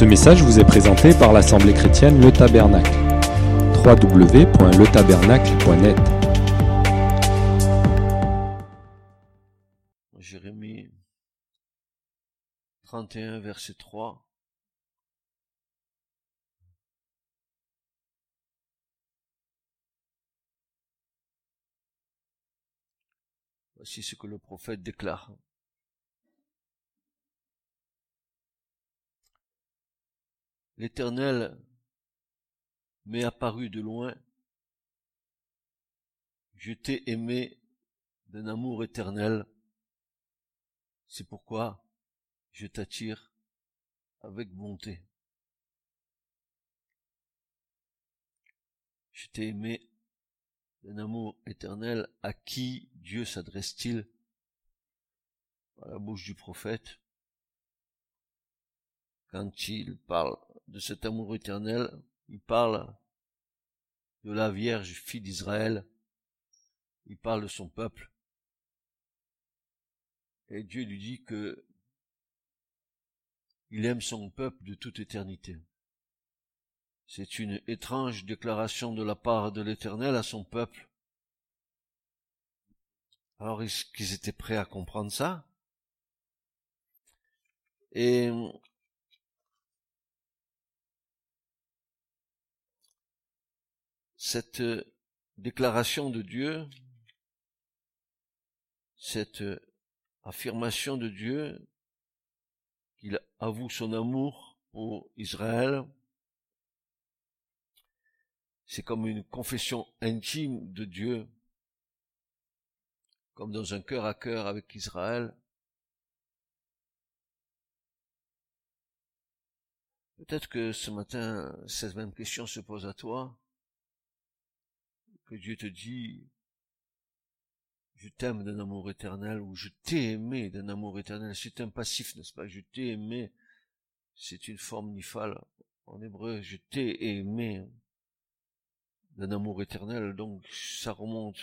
Ce message vous est présenté par l'Assemblée chrétienne Le Tabernacle. www.letabernacle.net Jérémie 31, verset 3. Voici ce que le prophète déclare. L'Éternel m'est apparu de loin. Je t'ai aimé d'un amour éternel. C'est pourquoi je t'attire avec bonté. Je t'ai aimé d'un amour éternel. À qui Dieu s'adresse-t-il? À la bouche du prophète quand il parle de cet amour éternel, il parle de la Vierge fille d'Israël, il parle de son peuple, et Dieu lui dit que il aime son peuple de toute éternité. C'est une étrange déclaration de la part de l'Éternel à son peuple. Alors, est-ce qu'ils étaient prêts à comprendre ça? Et cette déclaration de Dieu, cette affirmation de Dieu qu'il avoue son amour pour Israël, c'est comme une confession intime de Dieu, comme dans un cœur à cœur avec Israël. Peut-être que ce matin, cette même question se pose à toi Dieu te dit, je t'aime d'un amour éternel, ou je t'ai aimé d'un amour éternel. C'est un passif, n'est-ce pas? Je t'ai aimé. C'est une forme nifale. En hébreu, je t'ai aimé d'un amour éternel. Donc, ça remonte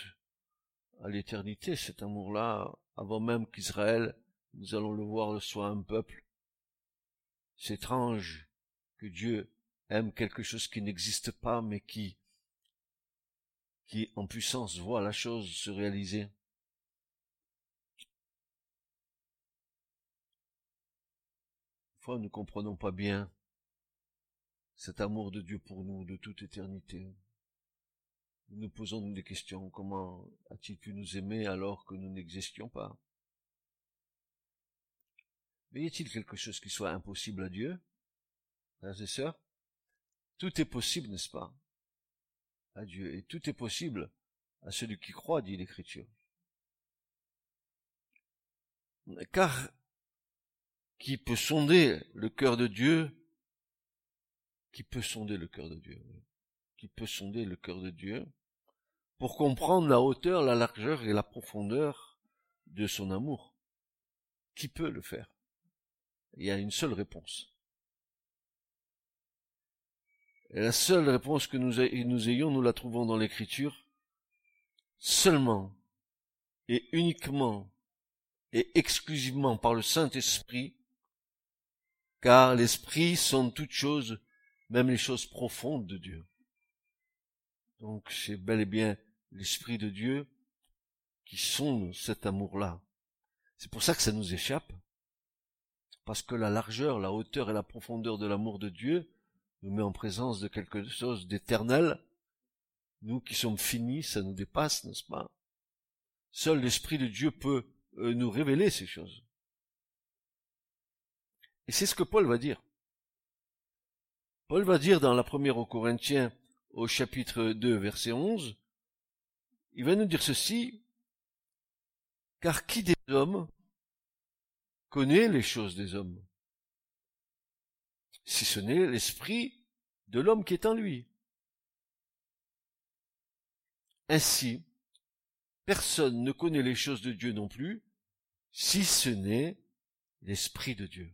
à l'éternité, cet amour-là, avant même qu'Israël, nous allons le voir, soit un peuple. C'est étrange que Dieu aime quelque chose qui n'existe pas, mais qui qui en puissance voit la chose se réaliser. Fois, nous ne comprenons pas bien cet amour de Dieu pour nous de toute éternité. Nous nous posons des questions. Comment a-t-il pu nous aimer alors que nous n'existions pas? Mais y a-t-il quelque chose qui soit impossible à Dieu? Frères et sœurs Tout est possible, n'est-ce pas? Dieu. Et tout est possible à celui qui croit, dit l'Écriture. Car qui peut sonder le cœur de Dieu Qui peut sonder le cœur de Dieu Qui peut sonder le cœur de Dieu pour comprendre la hauteur, la largeur et la profondeur de son amour Qui peut le faire? Il y a une seule réponse. La seule réponse que nous, ayons, nous la trouvons dans l'écriture. Seulement et uniquement et exclusivement par le Saint-Esprit, car l'Esprit sont toutes choses, même les choses profondes de Dieu. Donc c'est bel et bien l'Esprit de Dieu qui sonde cet amour-là. C'est pour ça que ça nous échappe, parce que la largeur, la hauteur et la profondeur de l'amour de Dieu nous met en présence de quelque chose d'éternel. Nous qui sommes finis, ça nous dépasse, n'est-ce pas? Seul l'Esprit de Dieu peut euh, nous révéler ces choses. Et c'est ce que Paul va dire. Paul va dire dans la première aux Corinthiens au chapitre 2 verset 11, il va nous dire ceci, car qui des hommes connaît les choses des hommes? Si ce n'est l'esprit de l'homme qui est en lui. Ainsi, personne ne connaît les choses de Dieu non plus, si ce n'est l'esprit de Dieu.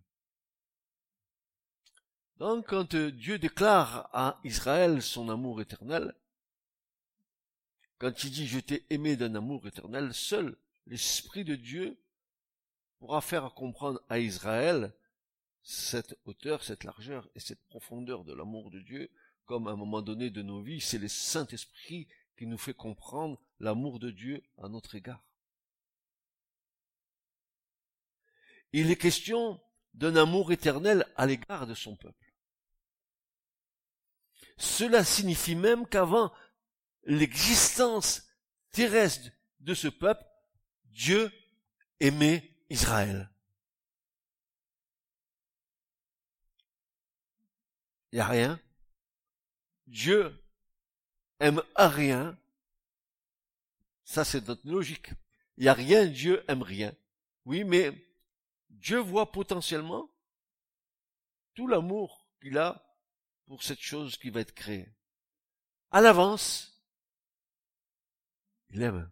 Donc, quand Dieu déclare à Israël son amour éternel, quand il dit je t'ai aimé d'un amour éternel, seul l'esprit de Dieu pourra faire comprendre à Israël cette hauteur, cette largeur et cette profondeur de l'amour de Dieu, comme à un moment donné de nos vies, c'est le Saint-Esprit qui nous fait comprendre l'amour de Dieu à notre égard. Il est question d'un amour éternel à l'égard de son peuple. Cela signifie même qu'avant l'existence terrestre de ce peuple, Dieu aimait Israël. Il n'y a rien. Dieu aime à rien. Ça, c'est notre logique. Il n'y a rien, Dieu aime rien. Oui, mais Dieu voit potentiellement tout l'amour qu'il a pour cette chose qui va être créée. À l'avance, il aime.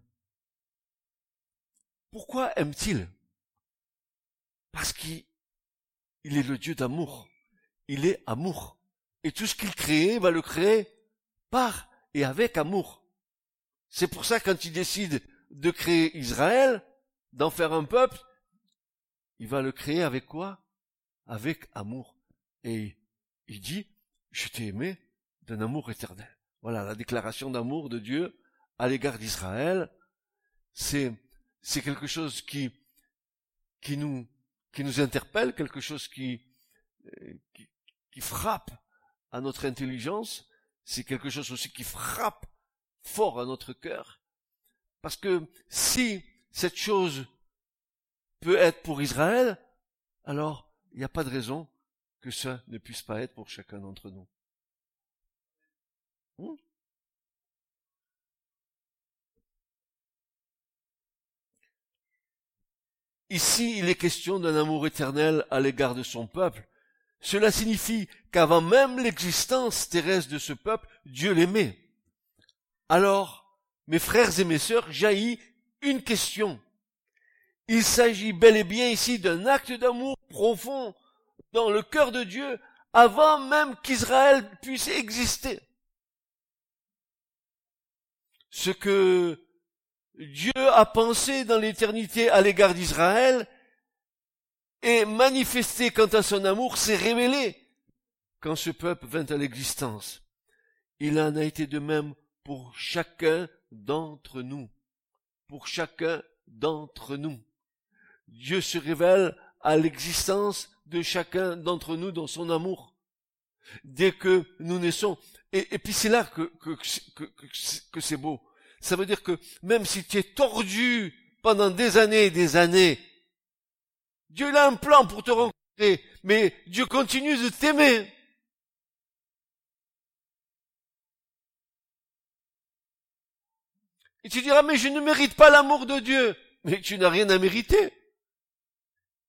Pourquoi aime-t-il? Parce qu'il est le Dieu d'amour. Il est amour. Et tout ce qu'il crée va le créer par et avec amour. C'est pour ça quand il décide de créer Israël, d'en faire un peuple, il va le créer avec quoi? Avec amour. Et il dit, je t'ai aimé d'un amour éternel. Voilà la déclaration d'amour de Dieu à l'égard d'Israël. C'est, c'est quelque chose qui, qui nous, qui nous interpelle, quelque chose qui, euh, qui frappe à notre intelligence. C'est quelque chose aussi qui frappe fort à notre cœur. Parce que si cette chose peut être pour Israël, alors il n'y a pas de raison que ça ne puisse pas être pour chacun d'entre nous. Hmm? Ici, il est question d'un amour éternel à l'égard de son peuple. Cela signifie qu'avant même l'existence terrestre de ce peuple, Dieu l'aimait. Alors, mes frères et mes sœurs, jaillit une question. Il s'agit bel et bien ici d'un acte d'amour profond dans le cœur de Dieu avant même qu'Israël puisse exister. Ce que Dieu a pensé dans l'éternité à l'égard d'Israël et manifesté quant à son amour s'est révélé quand ce peuple vint à l'existence. Il en a été de même pour chacun d'entre nous. Pour chacun d'entre nous. Dieu se révèle à l'existence de chacun d'entre nous dans son amour. Dès que nous naissons. Et, puis c'est là que, que, c'est beau. Ça veut dire que même si tu es tordu pendant des années et des années, Dieu a un plan pour te rencontrer, mais Dieu continue de t'aimer. Et tu diras, mais je ne mérite pas l'amour de Dieu. Mais tu n'as rien à mériter.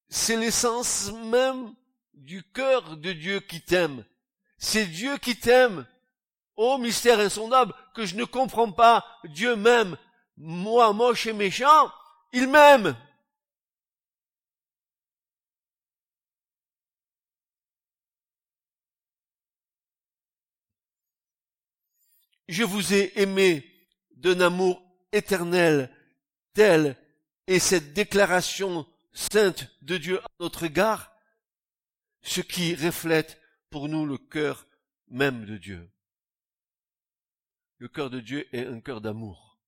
C'est l'essence même du cœur de Dieu qui t'aime. C'est Dieu qui t'aime. Ô mystère insondable que je ne comprends pas. Dieu m'aime. Moi, moche et méchant, il m'aime. Je vous ai aimé d'un amour éternel tel est cette déclaration sainte de Dieu à notre égard, ce qui reflète pour nous le cœur même de Dieu. Le cœur de Dieu est un cœur d'amour.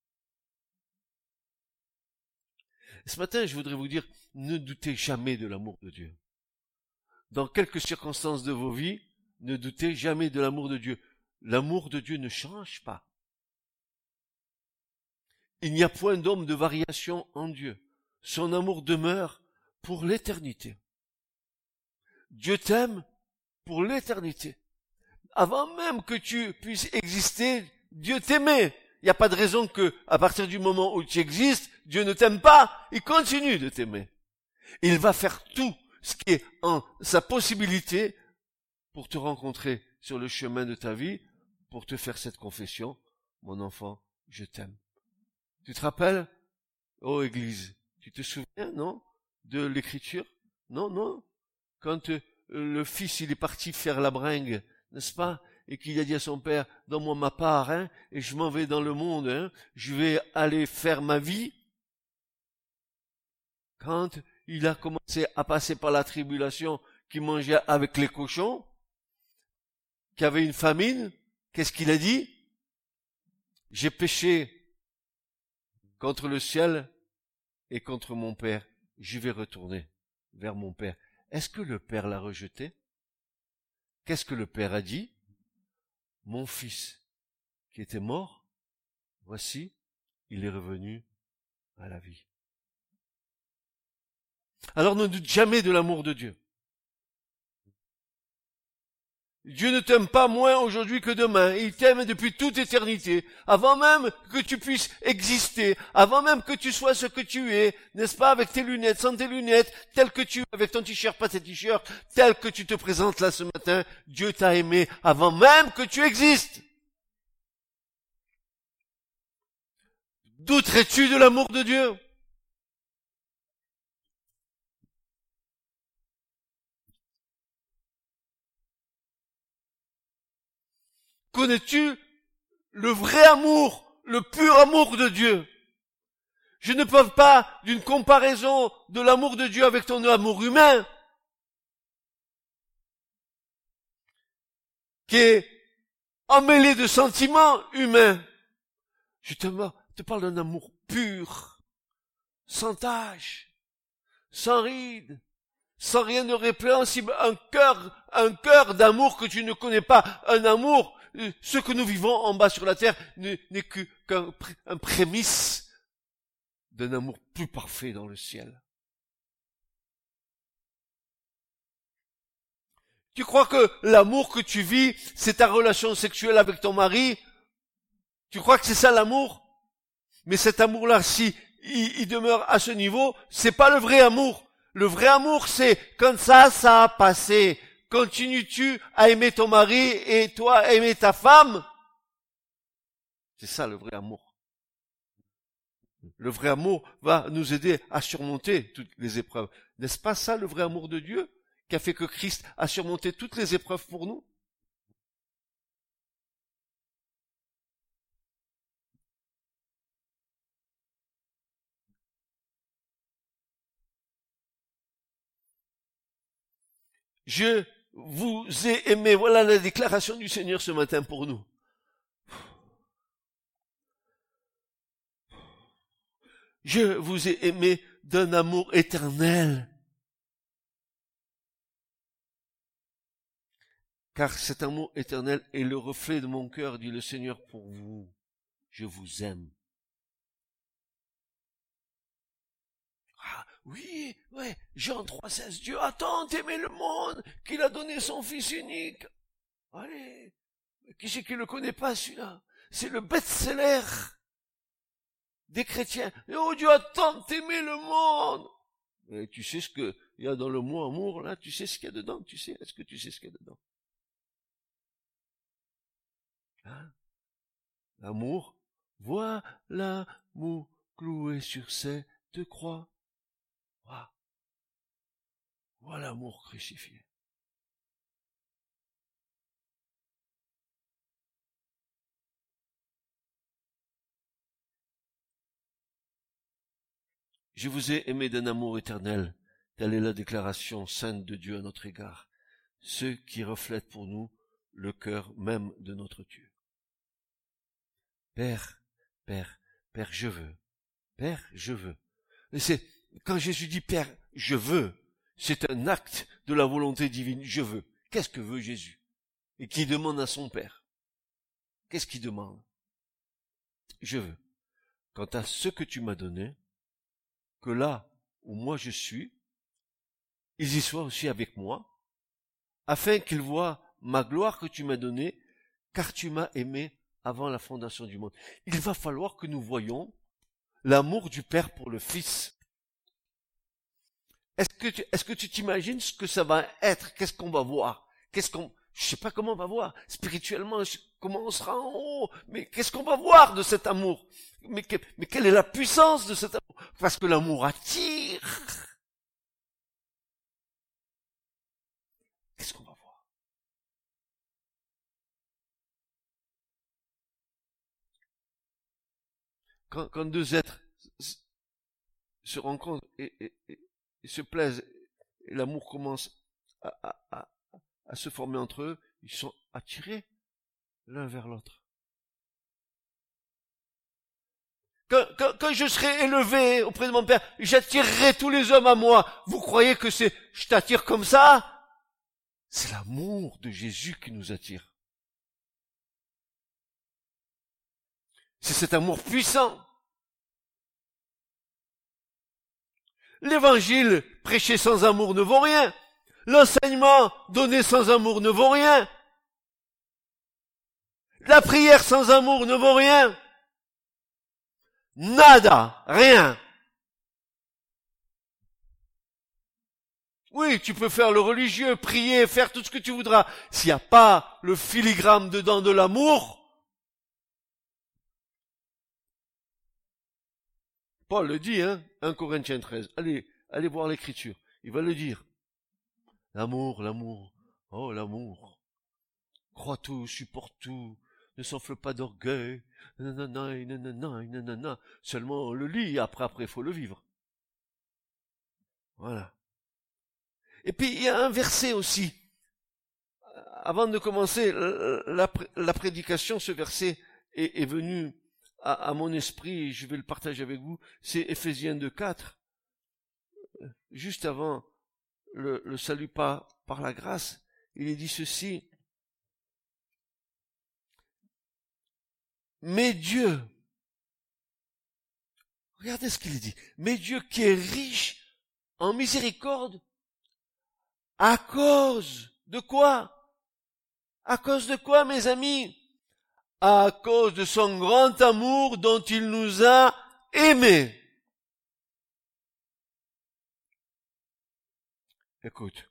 Ce matin, je voudrais vous dire, ne doutez jamais de l'amour de Dieu. Dans quelques circonstances de vos vies, ne doutez jamais de l'amour de Dieu. L'amour de Dieu ne change pas. Il n'y a point d'homme de variation en Dieu. Son amour demeure pour l'éternité. Dieu t'aime pour l'éternité. Avant même que tu puisses exister, Dieu t'aimait. Il n'y a pas de raison que, à partir du moment où tu existes, Dieu ne t'aime pas. Il continue de t'aimer. Il va faire tout ce qui est en sa possibilité pour te rencontrer sur le chemin de ta vie, pour te faire cette confession. Mon enfant, je t'aime. Tu te rappelles? Oh Église, tu te souviens, non? De l'écriture? Non, non? Quand euh, le fils, il est parti faire la bringue, n'est-ce pas? Et qu'il a dit à son père, donne-moi ma part, hein, et je m'en vais dans le monde, hein, je vais aller faire ma vie. Quand il a commencé à passer par la tribulation, qui mangeait avec les cochons, qui avait une famine, qu'est-ce qu'il a dit? J'ai péché contre le ciel et contre mon Père. Je vais retourner vers mon Père. Est-ce que le Père l'a rejeté? Qu'est-ce que le Père a dit? Mon fils, qui était mort, voici, il est revenu à la vie. Alors ne doute jamais de l'amour de Dieu. Dieu ne t'aime pas moins aujourd'hui que demain. Il t'aime depuis toute éternité. Avant même que tu puisses exister, avant même que tu sois ce que tu es, n'est-ce pas, avec tes lunettes, sans tes lunettes, tel que tu es, avec ton t-shirt, pas tes t-shirts, tel que tu te présentes là ce matin, Dieu t'a aimé avant même que tu existes. Douterais-tu de l'amour de Dieu? Connais-tu le vrai amour, le pur amour de Dieu? Je ne parle pas d'une comparaison de l'amour de Dieu avec ton amour humain, qui est emmêlé de sentiments humains. Je te, parle d'un amour pur, sans tâche, sans ride, sans rien de répréhensible, un cœur, un cœur d'amour que tu ne connais pas, un amour ce que nous vivons en bas sur la terre n'est qu'un prémisse d'un amour plus parfait dans le ciel. Tu crois que l'amour que tu vis, c'est ta relation sexuelle avec ton mari? Tu crois que c'est ça l'amour? Mais cet amour-là, si il, demeure à ce niveau, c'est pas le vrai amour. Le vrai amour, c'est quand ça, ça a passé. Continues-tu à aimer ton mari et toi à aimer ta femme? C'est ça le vrai amour. Le vrai amour va nous aider à surmonter toutes les épreuves. N'est-ce pas ça le vrai amour de Dieu qui a fait que Christ a surmonté toutes les épreuves pour nous? Vous ai aimé. Voilà la déclaration du Seigneur ce matin pour nous. Je vous ai aimé d'un amour éternel. Car cet amour éternel est le reflet de mon cœur, dit le Seigneur pour vous. Je vous aime. Oui, ouais, Jean 3,16, Dieu a tant aimé le monde qu'il a donné son Fils unique. Allez, qui c'est qui le connaît pas celui-là? C'est le best-seller des chrétiens. Oh, Dieu a tant aimé le monde. Et tu sais ce qu'il y a dans le mot amour, là, tu sais ce qu'il y a dedans, tu sais, est-ce que tu sais ce qu'il y a dedans? Hein? L'amour, voilà l'amour cloué sur cette croix. Voilà l'amour crucifié. Je vous ai aimé d'un amour éternel. Telle est la déclaration sainte de Dieu à notre égard, ce qui reflète pour nous le cœur même de notre Dieu. Père, Père, Père, je veux. Père, je veux. C'est, quand Jésus dit Père, je veux, c'est un acte de la volonté divine. Je veux. Qu'est-ce que veut Jésus? Et qui demande à son Père Qu'est-ce qu'il demande? Je veux. Quant à ce que tu m'as donné, que là où moi je suis, ils y soient aussi avec moi, afin qu'ils voient ma gloire que tu m'as donnée, car tu m'as aimé avant la fondation du monde. Il va falloir que nous voyions l'amour du Père pour le Fils. Est-ce que tu, est-ce que tu t'imagines ce que ça va être? Qu'est-ce qu'on va voir? Qu'est-ce qu'on, je sais pas comment on va voir. Spirituellement, comment on sera en haut? Mais qu'est-ce qu'on va voir de cet amour? Mais, mais quelle est la puissance de cet amour? Parce que l'amour attire. Qu'est-ce qu'on va voir? Quand, deux êtres se rencontrent et se plaisent, et l'amour commence à, se former entre eux, ils sont attirés l'un vers l'autre. Quand, quand, je serai élevé auprès de mon Père, j'attirerai tous les hommes à moi. Vous croyez que c'est je t'attire comme ça? C'est l'amour de Jésus qui nous attire. C'est cet amour puissant. L'évangile prêché sans amour ne vaut rien. L'enseignement donné sans amour ne vaut rien. La prière sans amour ne vaut rien. Nada, rien. Oui, tu peux faire le religieux, prier, faire tout ce que tu voudras. S'il n'y a pas le filigrane dedans de l'amour, Paul le dit, hein, 1 Corinthiens 13. Allez, allez voir l'écriture. Il va le dire. L'amour, l'amour. Oh, l'amour. Crois tout, supporte tout. Ne s'enfle pas d'orgueil. Seulement on le lit, après, après, faut le vivre. Voilà. Et puis, il y a un verset aussi. Avant de commencer la, prédication, ce verset est venu à, mon esprit, je vais le partager avec vous, c'est Ephésiens 2, 4. Juste avant le, salut par la grâce, il est dit ceci. Mais Dieu, regardez ce qu'il dit, mais Dieu qui est riche en miséricorde, à cause de quoi? À cause de quoi, mes amis? À cause de son grand amour dont il nous a aimés. Écoute.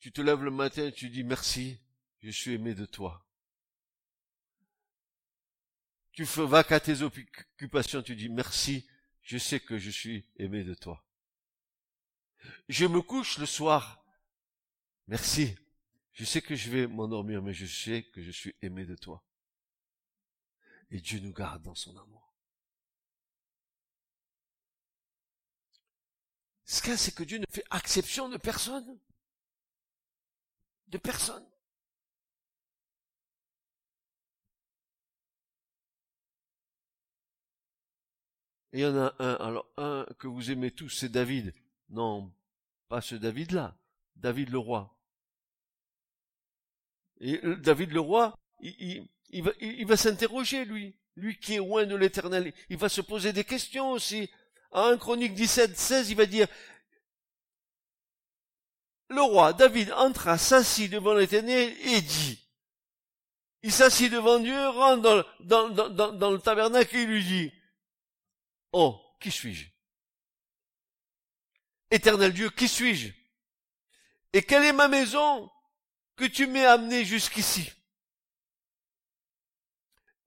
Tu te lèves le matin tu dis merci, je suis aimé de toi. Tu vas qu'à tes occupations, tu dis merci, je sais que je suis aimé de toi. Je me couche le soir. Merci, je sais que je vais m'endormir, mais je sais que je suis aimé de toi. Et Dieu nous garde dans son amour. Ce qu'il c'est que Dieu ne fait exception de personne. De personne. Il y en a un, alors un que vous aimez tous, c'est David. Non, pas ce David-là. David le roi. Et David le roi, il, va, s'interroger, lui. Lui qui est loin de l'éternel. Il va se poser des questions aussi. 1 Chronique 17, 16, il va dire, le roi David entra, s'assit devant l'éternel et dit, il s'assit devant Dieu, rentre dans, dans le tabernacle et lui dit, oh, qui suis-je? Éternel Dieu, qui suis-je? Et quelle est ma maison? Que tu m'aies amené jusqu'ici.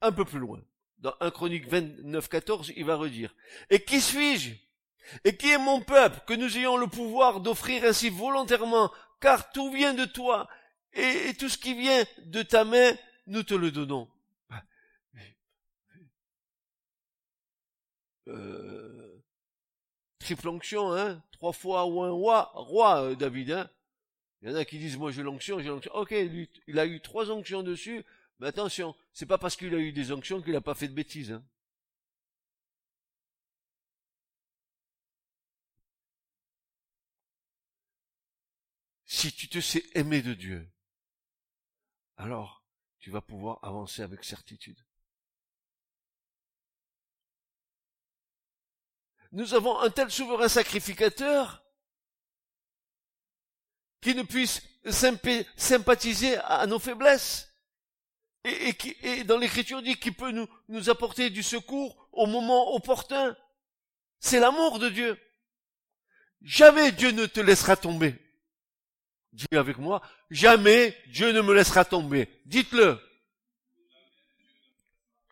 Un peu plus loin. Dans 1 Chronique 29, 14, il va redire. Et qui suis-je? Et qui est mon peuple? Que nous ayons le pouvoir d'offrir ainsi volontairement, car tout vient de toi, et, tout ce qui vient de ta main, nous te le donnons. Euh, triple onction, hein, trois fois ou un roi, roi euh, David, hein? Il y en a qui disent, moi j'ai l'onction, j'ai l'onction. Ok, lui, il a eu trois onctions dessus, mais attention, c'est pas parce qu'il a eu des onctions qu'il n'a pas fait de bêtises. Hein. Si tu te sais aimer de Dieu, alors tu vas pouvoir avancer avec certitude. Nous avons un tel souverain sacrificateur qui ne puisse sympathiser à nos faiblesses. Et, qui, et dans l'écriture dit qu'il peut nous, nous apporter du secours au moment opportun. C'est l'amour de Dieu. Jamais Dieu ne te laissera tomber. Dis avec moi, jamais Dieu ne me laissera tomber. Dites-le.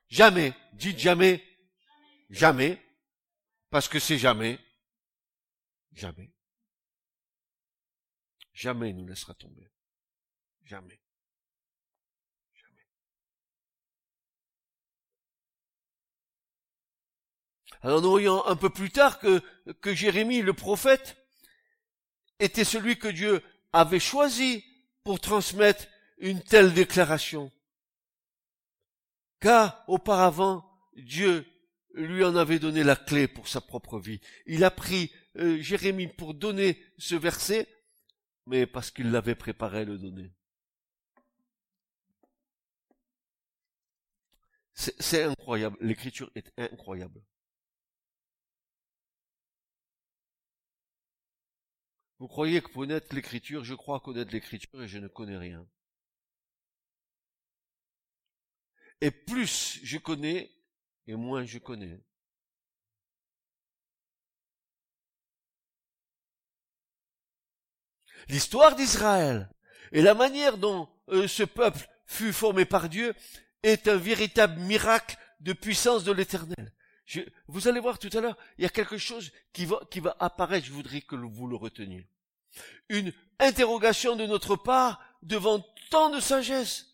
Jamais. Dites jamais. Jamais. Parce que c'est jamais. Jamais. Jamais il nous laissera tomber. Jamais. Jamais. Alors nous voyons un peu plus tard que, que Jérémie, le prophète, était celui que Dieu avait choisi pour transmettre une telle déclaration. Car auparavant, Dieu lui en avait donné la clé pour sa propre vie. Il a pris euh, Jérémie pour donner ce verset, mais parce qu'il l'avait préparé à le donner. C'est incroyable, l'écriture est incroyable. Vous croyez que connaître l'écriture, je crois connaître l'écriture et je ne connais rien. Et plus je connais, et moins je connais. L'histoire d'Israël et la manière dont euh, ce peuple fut formé par Dieu est un véritable miracle de puissance de l'éternel. vous allez voir tout à l'heure, il y a quelque chose qui va, qui va apparaître, je voudrais que vous le reteniez. Une interrogation de notre part devant tant de sagesse.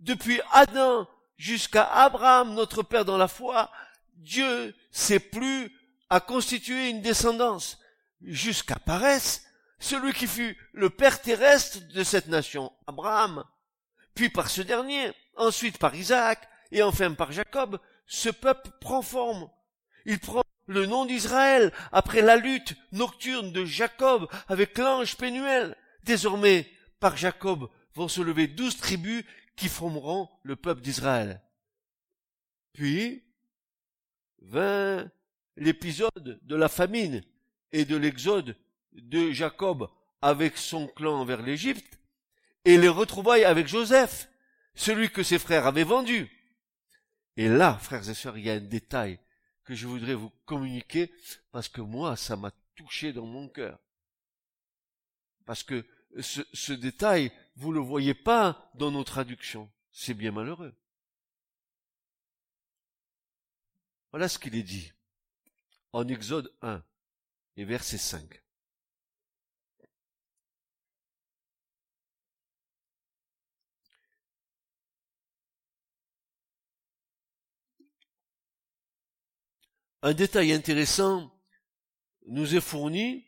Depuis Adam jusqu'à Abraham, notre père dans la foi, Dieu s'est plus à constituer une descendance. Jusqu'à Parès, celui qui fut le père terrestre de cette nation, Abraham. Puis par ce dernier, ensuite par Isaac, et enfin par Jacob, ce peuple prend forme. Il prend le nom d'Israël après la lutte nocturne de Jacob avec l'ange Pénuel. Désormais, par Jacob vont se lever douze tribus qui formeront le peuple d'Israël. Puis vint l'épisode de la famine et de l'exode de Jacob avec son clan vers l'Égypte, et les retrouvailles avec Joseph, celui que ses frères avaient vendu. Et là, frères et sœurs, il y a un détail que je voudrais vous communiquer parce que moi, ça m'a touché dans mon cœur. Parce que ce, détail, vous le voyez pas dans nos traductions. C'est bien malheureux. Voilà ce qu'il est dit en Exode 1 et verset 5. Un détail intéressant nous est fourni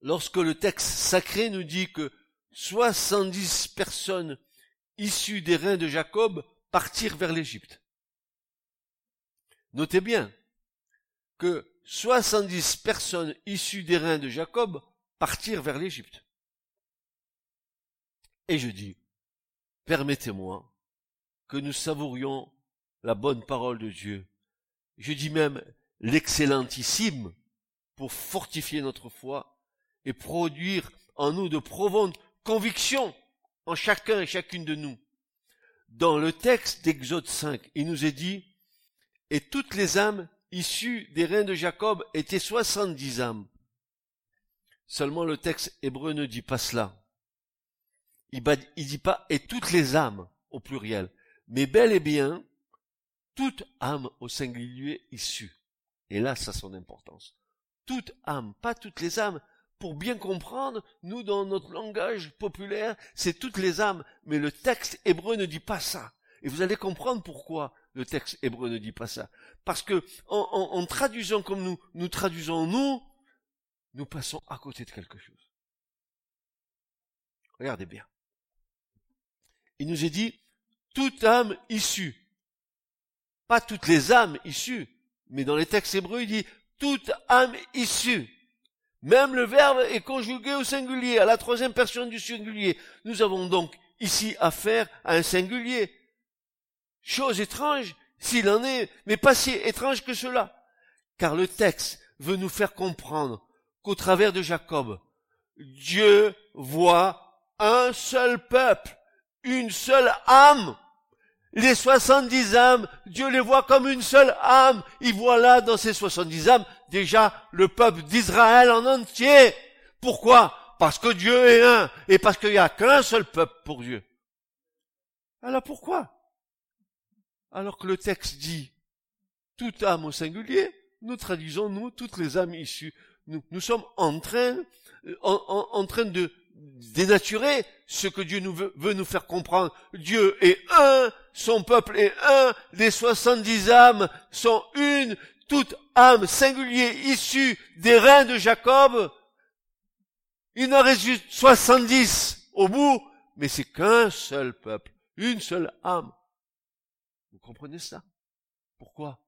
lorsque le texte sacré nous dit que 70 personnes issues des reins de Jacob partirent vers l'Égypte. Notez bien que 70 personnes issues des reins de Jacob partirent vers l'Égypte. Et je dis, permettez-moi que nous savourions la bonne parole de Dieu je dis même l'excellentissime, pour fortifier notre foi et produire en nous de profondes convictions en chacun et chacune de nous. Dans le texte d'Exode 5, il nous est dit, et toutes les âmes issues des reins de Jacob étaient soixante-dix âmes. Seulement le texte hébreu ne dit pas cela. Il, ne dit pas et toutes les âmes au pluriel, mais bel et bien toute âme au singulier issue. Et là, ça a son importance. Toute âme, pas toutes les âmes. Pour bien comprendre, nous, dans notre langage populaire, c'est toutes les âmes, mais le texte hébreu ne dit pas ça. Et vous allez comprendre pourquoi le texte hébreu ne dit pas ça. Parce que, en, traduisant comme nous, nous traduisons nous, nous passons à côté de quelque chose. Regardez bien. Il nous est dit, toute âme issue pas toutes les âmes issues, mais dans les textes hébreux, il dit toute âme issue. Même le verbe est conjugué au singulier, à la troisième personne du singulier. Nous avons donc ici affaire à un singulier. Chose étrange, s'il en est, mais pas si étrange que cela. Car le texte veut nous faire comprendre qu'au travers de Jacob, Dieu voit un seul peuple, une seule âme. Les 70 âmes, Dieu les voit comme une seule âme. Il voit là, dans ces 70 âmes, déjà le peuple d'Israël en entier. Pourquoi? Parce que Dieu est un, et parce qu'il n'y a qu'un seul peuple pour Dieu. Alors pourquoi? Alors que le texte dit toute âme au singulier, nous traduisons, nous, toutes les âmes issues. Nous, sommes en train, train de, dénaturer ce que Dieu nous veut, veut, nous faire comprendre. Dieu est un, son peuple est un, les 70 âmes sont une, toute âme singulière issue des reins de Jacob. Il en juste 70 au bout, mais c'est qu'un seul peuple, une seule âme. Vous comprenez ça Pourquoi?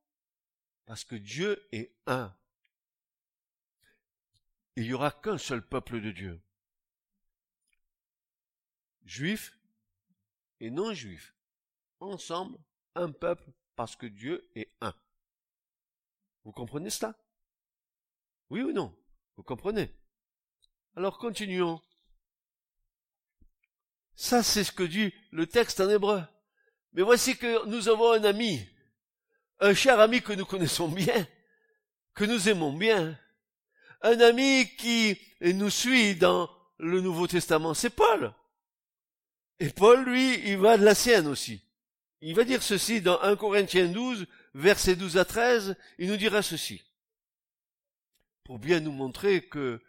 Parce que Dieu est un. Il n'y aura qu'un seul peuple de Dieu. Juifs et non-juifs. Ensemble, un peuple parce que Dieu est un. Vous comprenez cela? Oui ou non? Vous comprenez? Alors continuons. Ça, c'est ce que dit le texte en hébreu. Mais voici que nous avons un ami, un cher ami que nous connaissons bien, que nous aimons bien, un ami qui nous suit dans le Nouveau Testament, c'est Paul. Et Paul, lui, il va de la sienne aussi. Il va dire ceci dans 1 Corinthiens 12, versets 12 à 13, il nous dira ceci. Pour bien nous montrer que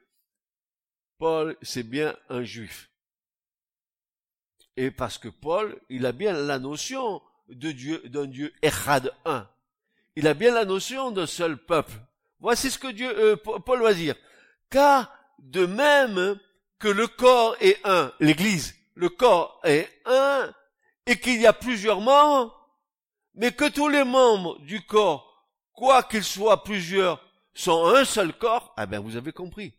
Paul, c'est bien un juif. Et parce que Paul, il a bien la notion de Dieu, d'un Dieu Echad 1. Il a bien la notion d'un seul peuple. Voici ce que Dieu, euh, Paul va dire. Car de même que le corps est un, l'église, le corps est un, et qu'il y a plusieurs membres, mais que tous les membres du corps, quoi qu'ils soient plusieurs, sont un seul corps, ah ben vous avez compris.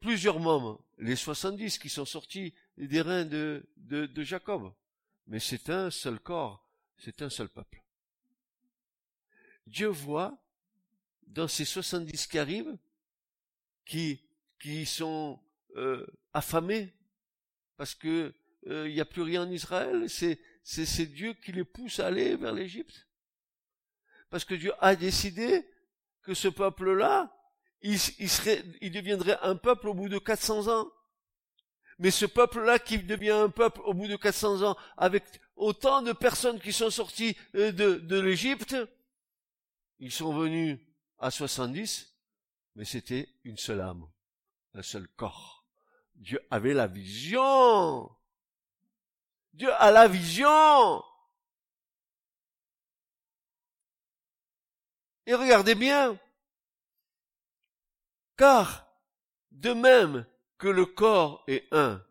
Plusieurs membres, les 70 qui sont sortis des reins de, de, Jacob. Mais c'est un seul corps, c'est un seul peuple. Dieu voit dans ces 70 qui arrivent, qui, qui sont euh, affamés, parce que euh, il n'y a plus rien en Israël, c'est, c'est, c'est Dieu qui les pousse à aller vers l'Égypte. Parce que Dieu a décidé que ce peuple-là, il, il, serait, il deviendrait un peuple au bout de 400 ans. Mais ce peuple-là qui devient un peuple au bout de 400 ans, avec autant de personnes qui sont sorties euh, de, de l'Égypte, ils sont venus à 70, mais c'était une seule âme, un seul corps. Dieu avait la vision. Dieu a la vision. Et regardez bien, car de même que le corps est un,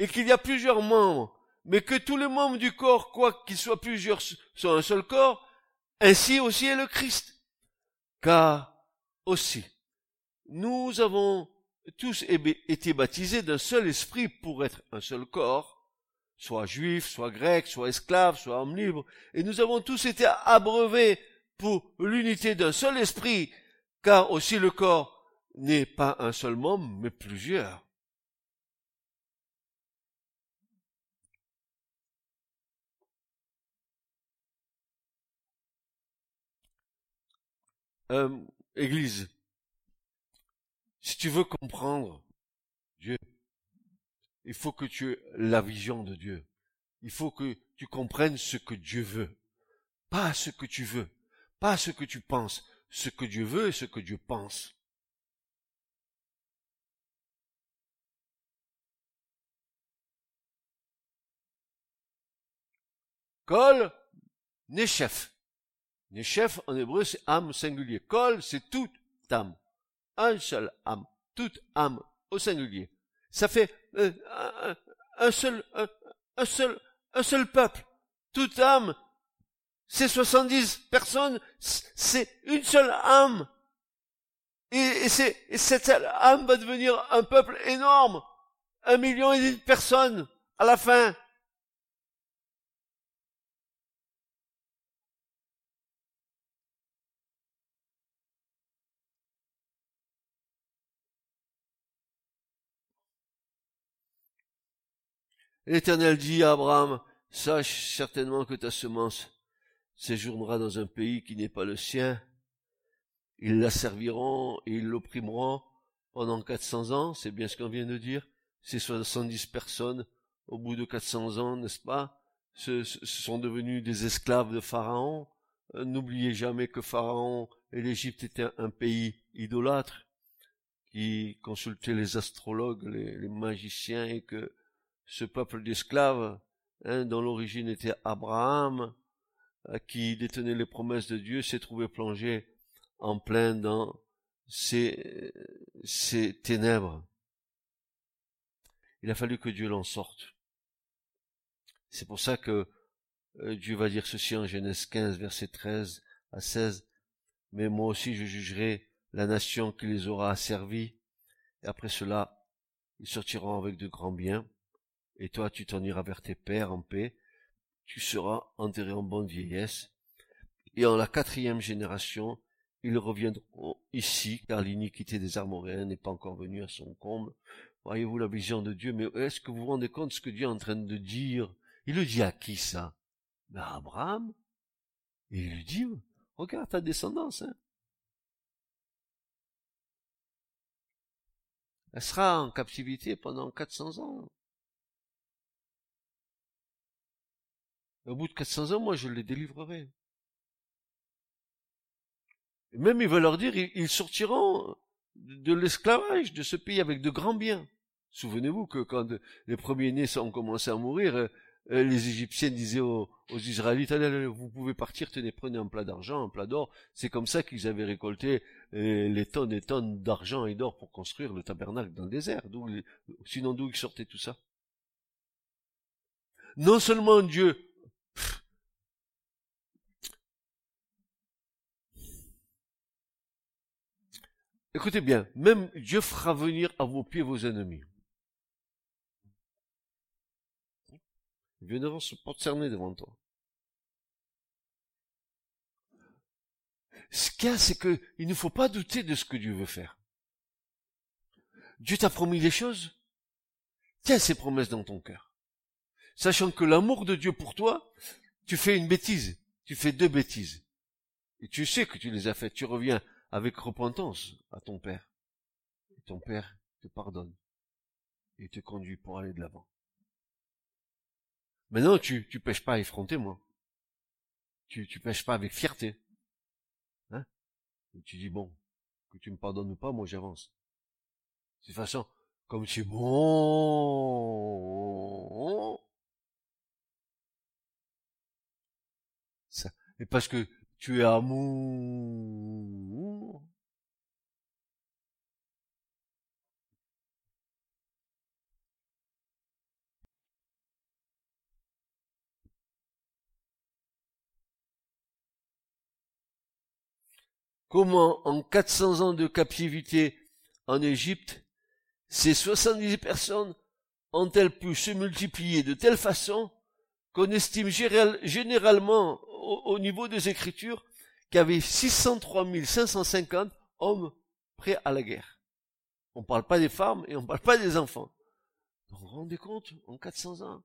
et qu'il y a plusieurs membres, mais que tous les membres du corps, quoi qu'ils soient plusieurs, sont un seul corps, ainsi aussi est le Christ. Car aussi, nous avons tous été baptisés d'un seul esprit pour être un seul corps, soit juif, soit grec, soit esclave, soit homme libre, et nous avons tous été abreuvés pour l'unité d'un seul esprit, car aussi le corps n'est pas un seul membre, mais plusieurs. Euh, Église, si tu veux comprendre Dieu, il faut que tu aies la vision de Dieu. Il faut que tu comprennes ce que Dieu veut. Pas ce que tu veux, pas ce que tu penses, ce que Dieu veut et ce que Dieu pense. Kol, chef. chef en hébreu, c'est âme singulier. Kol, c'est toute âme. Un seul âme. Toute âme au singulier. Ça fait euh, un, seul, un, seul, un seul peuple. Toute âme. Ces 70 personnes, c'est une seule âme. Et, et, et cette âme va devenir un peuple énorme. Un million et demi de personnes à la fin. L'Éternel dit à Abraham, sache certainement que ta semence séjournera dans un pays qui n'est pas le sien. Ils la serviront et ils l'opprimeront pendant 400 ans, c'est bien ce qu'on vient de dire. Ces 70 personnes, au bout de 400 ans, n'est-ce pas, ce, sont devenus des esclaves de Pharaon. Euh, n'oubliez jamais que Pharaon et l'Égypte étaient un pays idolâtre, qui consultait les astrologues, les, magiciens, et que ce peuple d'esclaves, hein, dont l'origine était Abraham, qui détenait les promesses de Dieu, s'est trouvé plongé en plein dans ces, ces ténèbres. Il a fallu que Dieu l'en sorte. C'est pour ça que euh, Dieu va dire ceci en Genèse 15, verset 13 à 16. Mais moi aussi je jugerai la nation qui les aura asservis, et après cela, ils sortiront avec de grands biens, et toi tu t'en iras vers tes pères en paix, tu seras enterré en bonne vieillesse, et en la quatrième génération, ils reviendront ici, car l'iniquité des Armoréens n'est pas encore venue à son comble. Voyez-vous la vision de Dieu, mais est-ce que vous vous rendez compte de ce que Dieu est en train de dire? Il le dit à qui ça? Ben, À Abraham. Et il lui dit, regarde ta descendance. Hein. Elle sera en captivité pendant 400 ans. Au bout de 400 ans, moi, je les délivrerai. Même, il va leur dire, ils sortiront de l'esclavage de ce pays avec de grands biens. Souvenez-vous que quand les premiers-nés ont commencé à mourir, euh, euh, les Égyptiens disaient aux, Israélites, allez, vous pouvez partir, tenez, prenez un plat d'argent, un plat d'or. C'est comme ça qu'ils avaient récolté euh, les tonnes et tonnes d'argent et d'or pour construire le tabernacle dans le désert. sinon d'où ils sortaient tout ça Non seulement Dieu Écoutez bien, même Dieu fera venir à vos pieds vos ennemis. Ils viendront se prosterner devant toi. Ce qu'il y a, c'est qu'il ne faut pas douter de ce que Dieu veut faire. Dieu t'a promis des choses. Tiens ces promesses dans ton cœur. Sachant que l'amour de Dieu pour toi, tu fais une bêtise. Tu fais deux bêtises. Et tu sais que tu les as faites. Tu reviens avec repentance à ton Père. Et ton Père te pardonne et te conduit pour aller de l'avant. Maintenant, tu, tu pêches pas effronté, moi. Tu, tu pêches pas avec fierté. Hein? Et tu dis, bon, que tu me pardonnes ou pas, moi j'avance. De toute façon, comme c'est bon, et parce que tu es amour. Comment, en 400 ans de captivité en Égypte, ces 70 personnes ont-elles pu se multiplier de telle façon qu'on estime généralement au, niveau des Écritures qu'il y avait 603 550 hommes prêts à la guerre. On ne parle pas des femmes et on ne parle pas des enfants. Vous vous rendez compte en 400 ans?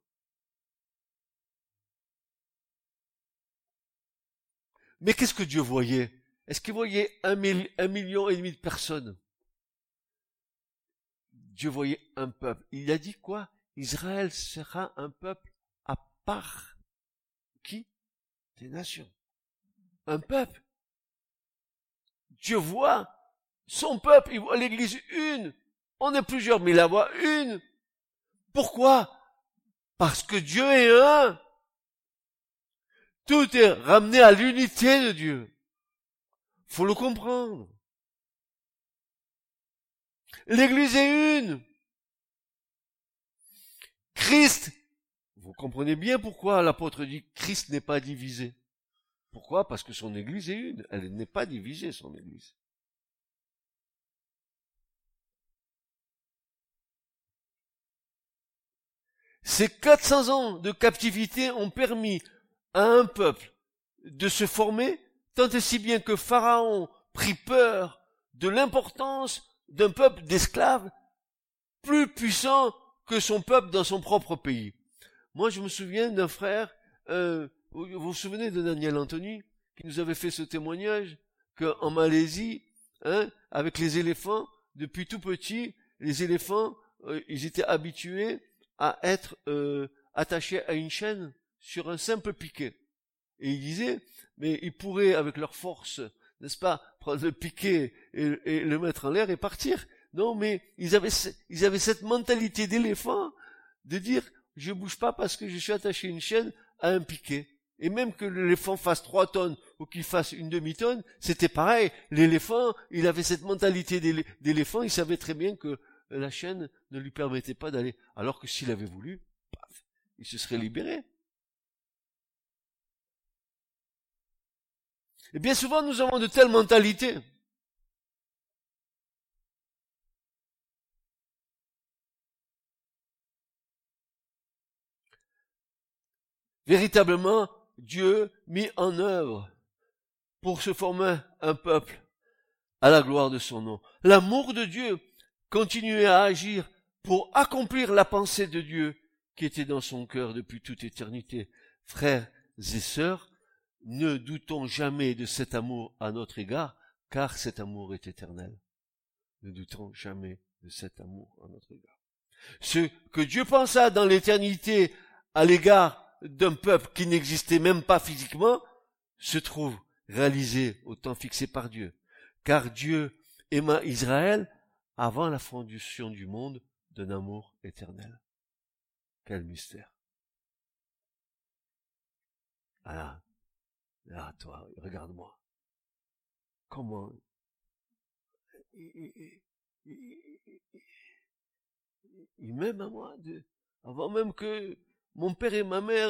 Mais qu'est-ce que Dieu voyait? Est-ce qu'il voyait un, un million et demi de personnes? Dieu voyait un peuple. Il a dit quoi? Israël sera un peuple à part. Qui? Des nations. Un peuple. Dieu voit son peuple, il voit l'église une. On est plusieurs, mais il la voit une. Pourquoi? Parce que Dieu est un. Tout est ramené à l'unité de Dieu. Faut le comprendre. L'église est une. Christ comprenez bien pourquoi l'apôtre dit Christ n'est pas divisé. Pourquoi? Parce que son Église est une. Elle n'est pas divisée, son Église. Ces 400 ans de captivité ont permis à un peuple de se former, tant et si bien que Pharaon prit peur de l'importance d'un peuple d'esclaves plus puissant que son peuple dans son propre pays. Moi, je me souviens d'un frère, euh, vous vous souvenez de Daniel Anthony, qui nous avait fait ce témoignage, qu'en Malaisie, hein, avec les éléphants, depuis tout petit, les éléphants, euh, ils étaient habitués à être euh, attachés à une chaîne sur un simple piquet. Et il disait, mais ils pourraient, avec leur force, n'est-ce pas, prendre le piquet et, et le mettre en l'air et partir. Non, mais ils avaient, ils avaient cette mentalité d'éléphant de dire, je bouge pas parce que je suis attaché à une chaîne à un piquet. Et même que l'éléphant fasse trois tonnes ou qu'il fasse une demi-tonne, c'était pareil. L'éléphant, il avait cette mentalité d'éléphant, il savait très bien que la chaîne ne lui permettait pas d'aller. Alors que s'il avait voulu, paf, il se serait libéré. Et bien souvent, nous avons de telles mentalités. Véritablement, Dieu mis en œuvre pour se former un peuple à la gloire de son nom. L'amour de Dieu continuait à agir pour accomplir la pensée de Dieu qui était dans son cœur depuis toute éternité. Frères et sœurs, ne doutons jamais de cet amour à notre égard, car cet amour est éternel. Ne doutons jamais de cet amour à notre égard. Ce que Dieu pensa dans l'éternité à l'égard d'un peuple qui n'existait même pas physiquement, se trouve réalisé au temps fixé par Dieu. Car Dieu aima Israël avant la fondation du monde d'un amour éternel. Quel mystère. Ah, ah toi, regarde-moi. Comment il, m'aime à moi, avant même que mon père et ma mère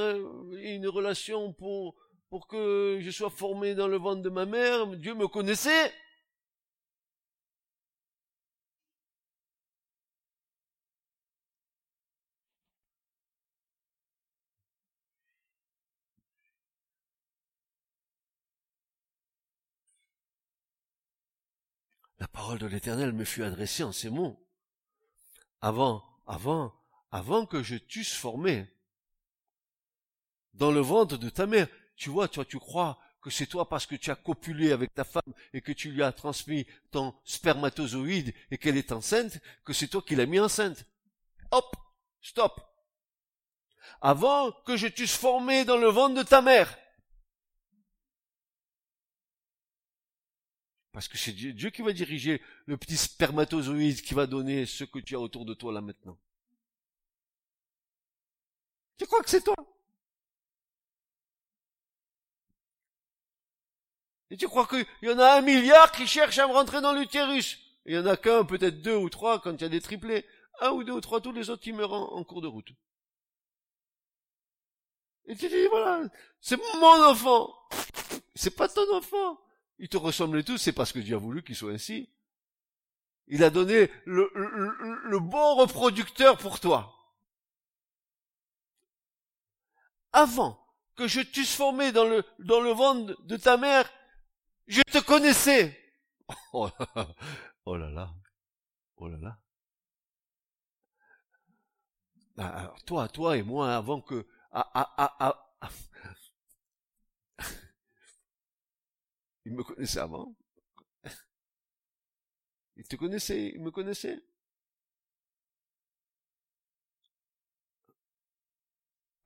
aient une relation pour, pour que je sois formé dans le ventre de ma mère, Dieu me connaissait. La parole de l'Éternel me fut adressée en ces mots. Avant, avant, avant que je t'eusse formé dans le ventre de ta mère, tu vois, toi tu crois que c'est toi parce que tu as copulé avec ta femme et que tu lui as transmis ton spermatozoïde et qu'elle est enceinte, que c'est toi qui l'as mis enceinte. Hop, stop. Avant que je t'eusse formé dans le ventre de ta mère, Parce que c'est Dieu, qui va diriger le petit spermatozoïde qui va donner ce que tu as autour de toi là maintenant. Tu crois que c'est toi? Et tu crois qu'il y en a un milliard qui cherchent à me rentrer dans l'utérus? Il y en a qu'un, peut-être deux ou trois quand il y a des triplés. Un ou deux ou trois, tous les autres qui meurent en cours de route. Et tu dis, voilà, c'est mon enfant. C'est pas ton enfant. Ils te ressemblent tous, c'est parce que Dieu a voulu qu'ils soient ainsi. Il a donné le, le, bon reproducteur pour toi. Avant que je t'eusse formé dans le, dans le ventre de ta mère, je te connaissais. Oh là là, oh là là, oh. Bah, alors, toi, toi et moi, avant que, ah, ah, ah, Il me connaissait avant. Il te connaissait, il me connaissait.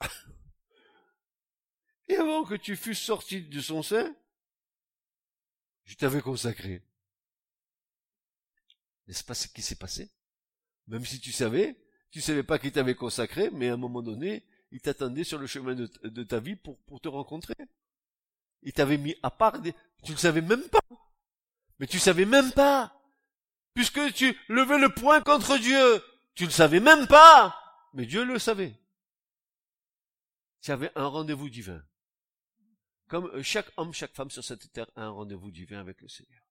Et avant que tu fusses sorti de son sein, je t'avais consacré. N'est-ce pas ce qui s'est passé? Même si tu savais, tu savais pas qu'il t'avait consacré, mais à un moment donné, il t'attendait sur le chemin de, ta vie pour, pour te rencontrer. Il t'avait mis à part des... Tu le savais même pas. Mais tu savais même pas. Puisque tu levais le poing contre Dieu. Tu le savais même pas. Mais Dieu le savait. Tu avais un rendez-vous divin. Comme euh, chaque homme, chaque femme sur cette terre a un rendez-vous divin avec le Seigneur.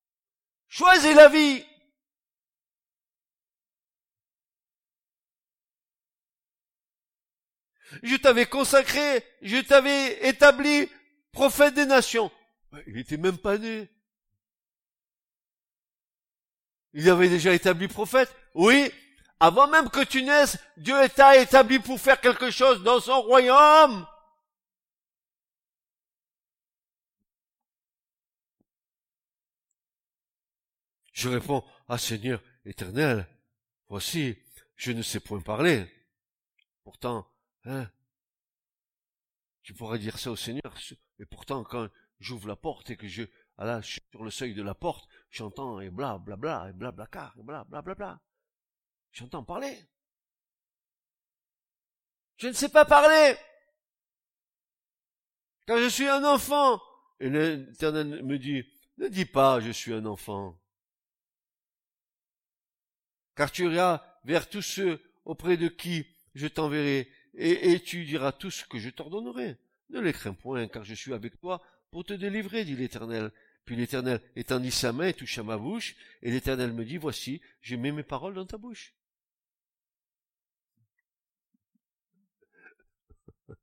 Choisis la vie. Je t'avais consacré, je t'avais établi prophète des nations. Il n'était même pas né. Il avait déjà établi prophète? Oui, avant même que tu naisses, Dieu t'a établi pour faire quelque chose dans son royaume. Je réponds, ah Seigneur éternel, voici, je ne sais point parler. Pourtant, hein, tu pourrais dire ça au Seigneur, et pourtant quand j'ouvre la porte et que je, ah là, je suis sur le seuil de la porte, j'entends et bla bla bla et bla bla car et bla bla bla bla. J'entends parler. Je ne sais pas parler. Car je suis un enfant. Et l'Éternel me dit, ne dis pas je suis un enfant. Car tu iras vers tous ceux auprès de qui je t'enverrai, et, tu diras tout ce que je t'ordonnerai. Ne les crains point, car je suis avec toi pour te délivrer, dit l'Éternel. Puis l'Éternel étendit sa main et toucha ma bouche, et l'Éternel me dit, voici, je mets mes paroles dans ta bouche.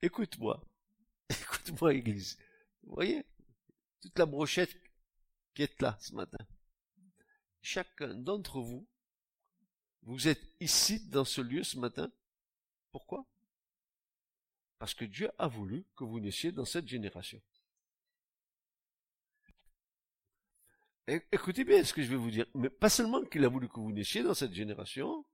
Écoute-moi. Écoute-moi, Église. Voyez? Toute la brochette qui est là ce matin. Chacun d'entre vous, vous êtes ici dans ce lieu ce matin. Pourquoi? Parce que Dieu a voulu que vous naissiez dans cette génération. Écoutez bien ce que je vais vous dire. Mais pas seulement qu'il a voulu que vous naissiez dans cette génération,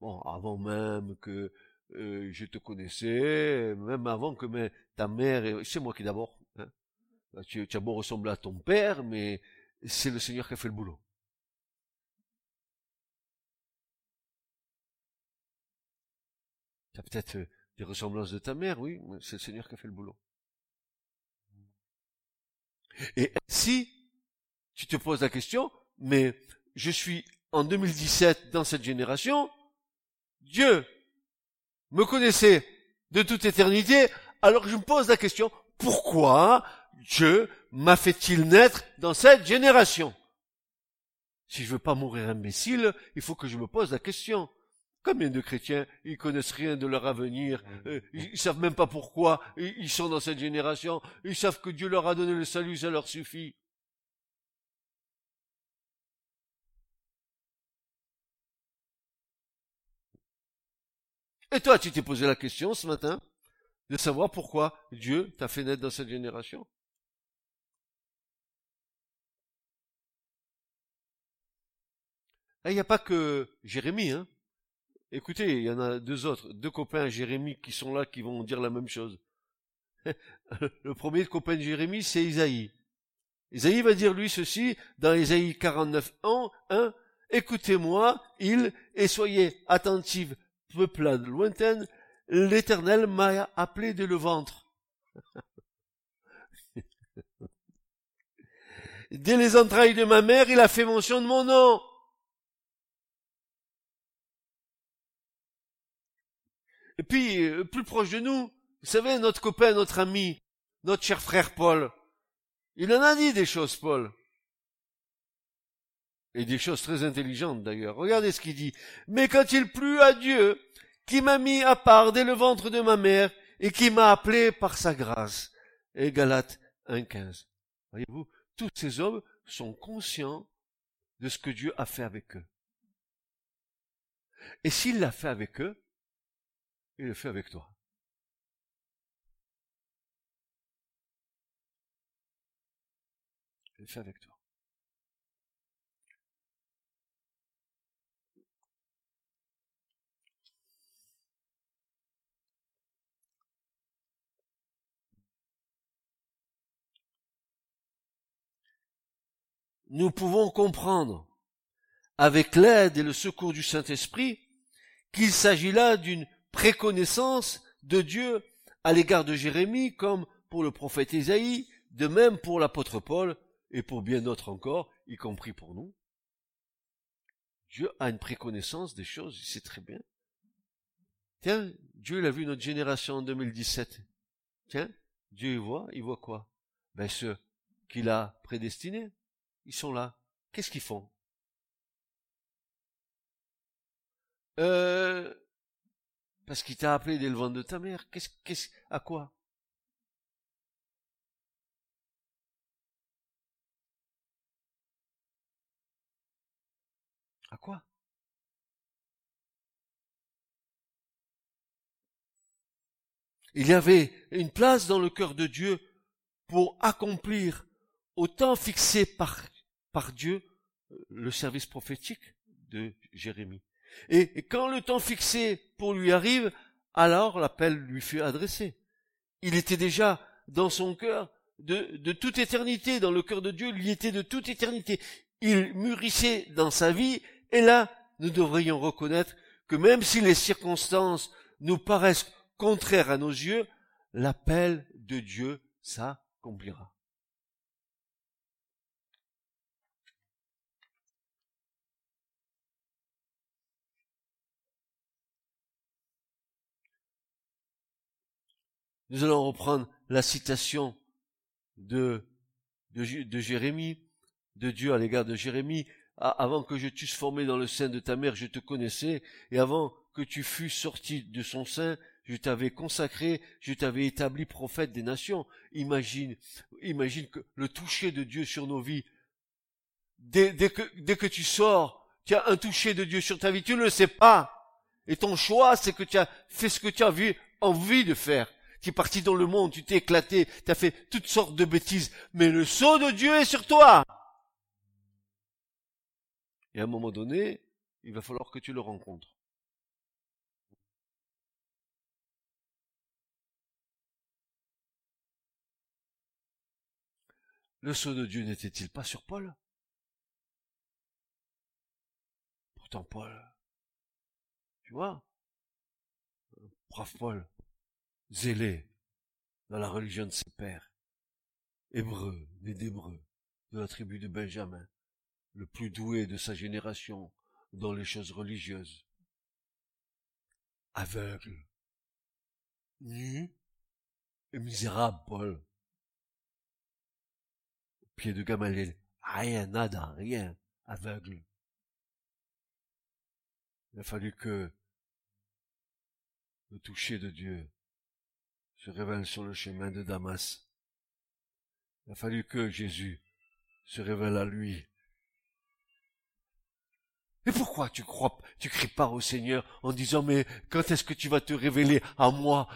bon, avant même que euh, je te connaissais, même avant que ta mère, c'est moi qui d'abord, hein. tu, tu as beau ressembler à ton père, mais c'est le Seigneur qui a fait le boulot. Tu as peut-être euh, des ressemblances de ta mère, oui, mais c'est le Seigneur qui a fait le boulot. Et si tu te poses la question, mais je suis en 2017 dans cette génération, Dieu me connaissait de toute éternité, alors je me pose la question, pourquoi Dieu m'a fait-il naître dans cette génération? Si je veux pas mourir imbécile, il faut que je me pose la question. Combien de chrétiens, ils connaissent rien de leur avenir, euh, ils, savent même pas pourquoi ils sont dans cette génération, ils savent que Dieu leur a donné le salut, ça leur suffit. Et toi, tu t'es posé la question ce matin de savoir pourquoi Dieu t'a fait naître dans cette génération? Il n'y a pas que Jérémie, hein. Écoutez, il y en a deux autres, deux copains Jérémie qui sont là, qui vont dire la même chose. Le premier copain de Jérémie, c'est Isaïe. Isaïe va dire lui ceci dans Isaïe 49 ans, 1, écoutez-moi, il, et soyez attentifs peuplade lointaine, l'Éternel m'a appelé dès le ventre. dès les entrailles de ma mère, il a fait mention de mon nom. Et puis, euh, plus proche de nous, vous savez, notre copain, notre ami, notre cher frère Paul, il en a dit des choses, Paul. Et des choses très intelligentes d'ailleurs. Regardez ce qu'il dit. Mais quand il plut à Dieu, qui m'a mis à part dès le ventre de ma mère, et qui m'a appelé par sa grâce. Et Galates 1.15. Voyez-vous, tous ces hommes sont conscients de ce que Dieu a fait avec eux. Et s'il l'a fait avec eux, il le fait avec toi. Il le fait avec toi. nous pouvons comprendre, avec l'aide et le secours du Saint-Esprit, qu'il s'agit là d'une préconnaissance de Dieu à l'égard de Jérémie, comme pour le prophète Isaïe, de même pour l'apôtre Paul, et pour bien d'autres encore, y compris pour nous. Dieu a une préconnaissance des choses, il sait très bien. Tiens, Dieu l'a vu notre génération en 2017. Tiens, Dieu il voit, il voit quoi? Ben ceux qu'il a prédestinés. Ils sont là. Qu'est-ce qu'ils font? Euh, parce qu'il t'a appelé dès le ventre de ta mère. Qu'est-ce, qu'est-ce, à quoi? À quoi? Il y avait une place dans le cœur de Dieu pour accomplir au temps fixé par, par Dieu le service prophétique de Jérémie. Et, quand le temps fixé pour lui arrive, alors l'appel lui fut adressé. Il était déjà dans son cœur de, toute éternité. Dans le cœur de Dieu, il y était de toute éternité. Il mûrissait dans sa vie, et là, nous devrions reconnaître que même si les circonstances nous paraissent contraires à nos yeux, l'appel de Dieu s'accomplira. Nous allons reprendre la citation de, de, Jérémie, de Dieu à l'égard de Jérémie. Avant que je t'eusse formé dans le sein de ta mère, je te connaissais, et avant que tu fus sorti de son sein, je t'avais consacré, je t'avais établi prophète des nations. Imagine, imagine que le toucher de Dieu sur nos vies. Dès, que, dès que tu sors, tu as un toucher de Dieu sur ta vie, tu ne le sais pas. Et ton choix, c'est que tu as fait ce que tu as envie de faire. Tu es parti dans le monde, tu t'es éclaté, tu as fait toutes sortes de bêtises, mais le sceau de Dieu est sur toi. Et à un moment donné, il va falloir que tu le rencontres. Le sceau de Dieu n'était-il pas sur Paul? Pourtant Paul, tu vois, brave Paul, zélé dans la religion de ses pères, hébreu, né d'hébreu, de la tribu de Benjamin, le plus doué de sa génération dans les choses religieuses, aveugle, nu et misérable Paul, au pied de Gamaliel, rien, nada, rien, aveugle. Il a fallu que le toucher de Dieu se révèle sur le chemin de Damas. Il a fallu que Jésus se révèle à lui. Et pourquoi tu crois, tu cries pas au Seigneur en disant, mais quand est-ce que tu vas te révéler à moi?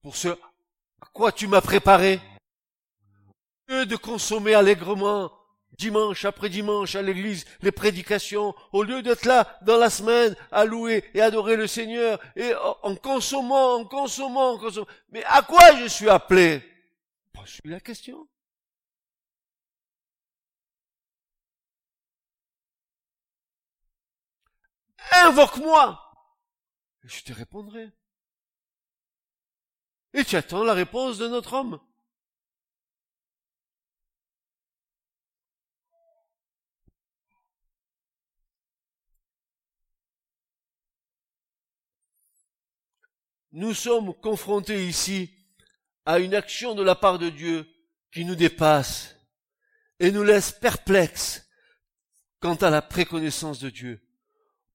Pour ce à quoi tu m'as préparé? Que de consommer allègrement dimanche après dimanche à l'église, les prédications, au lieu d'être là dans la semaine à louer et adorer le Seigneur, et en consommant, en consommant, en consommant. Mais à quoi je suis appelé? Pas suis la question. Invoque-moi je te répondrai. Et tu attends la réponse de notre homme? Nous sommes confrontés ici à une action de la part de Dieu qui nous dépasse et nous laisse perplexes quant à la préconnaissance de Dieu.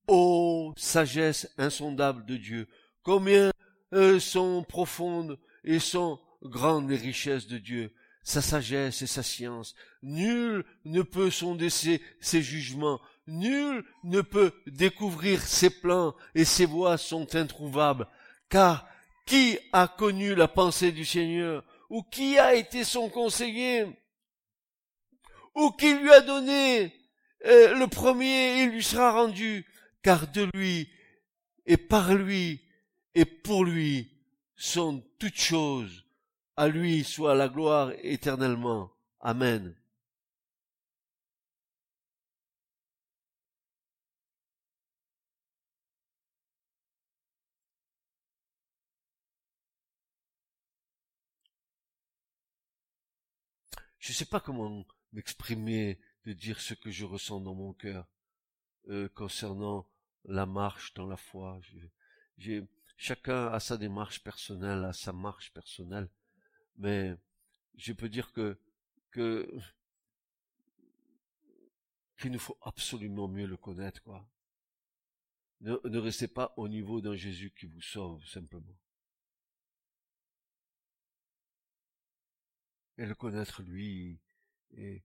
Ô sagesse insondable de Dieu, combien euh, sont profondes et sont grandes les richesses de Dieu, sa sagesse et sa science. Nul ne peut sonder ses jugements, nul ne peut découvrir ses plans et ses voies sont introuvables. Car qui a connu la pensée du Seigneur Ou qui a été son conseiller Ou qui lui a donné euh, le premier, il lui sera rendu, car de lui et par lui et pour lui sont toutes choses. À lui soit la gloire éternellement. Amen. Je ne sais pas comment m'exprimer, de dire ce que je ressens dans mon cœur euh, concernant la marche dans la foi. Chacun a sa démarche personnelle, a sa marche personnelle, mais je peux dire que qu'il nous faut absolument mieux le connaître, quoi. Ne restez pas au niveau d'un Jésus qui vous sauve simplement. Et le connaître lui et,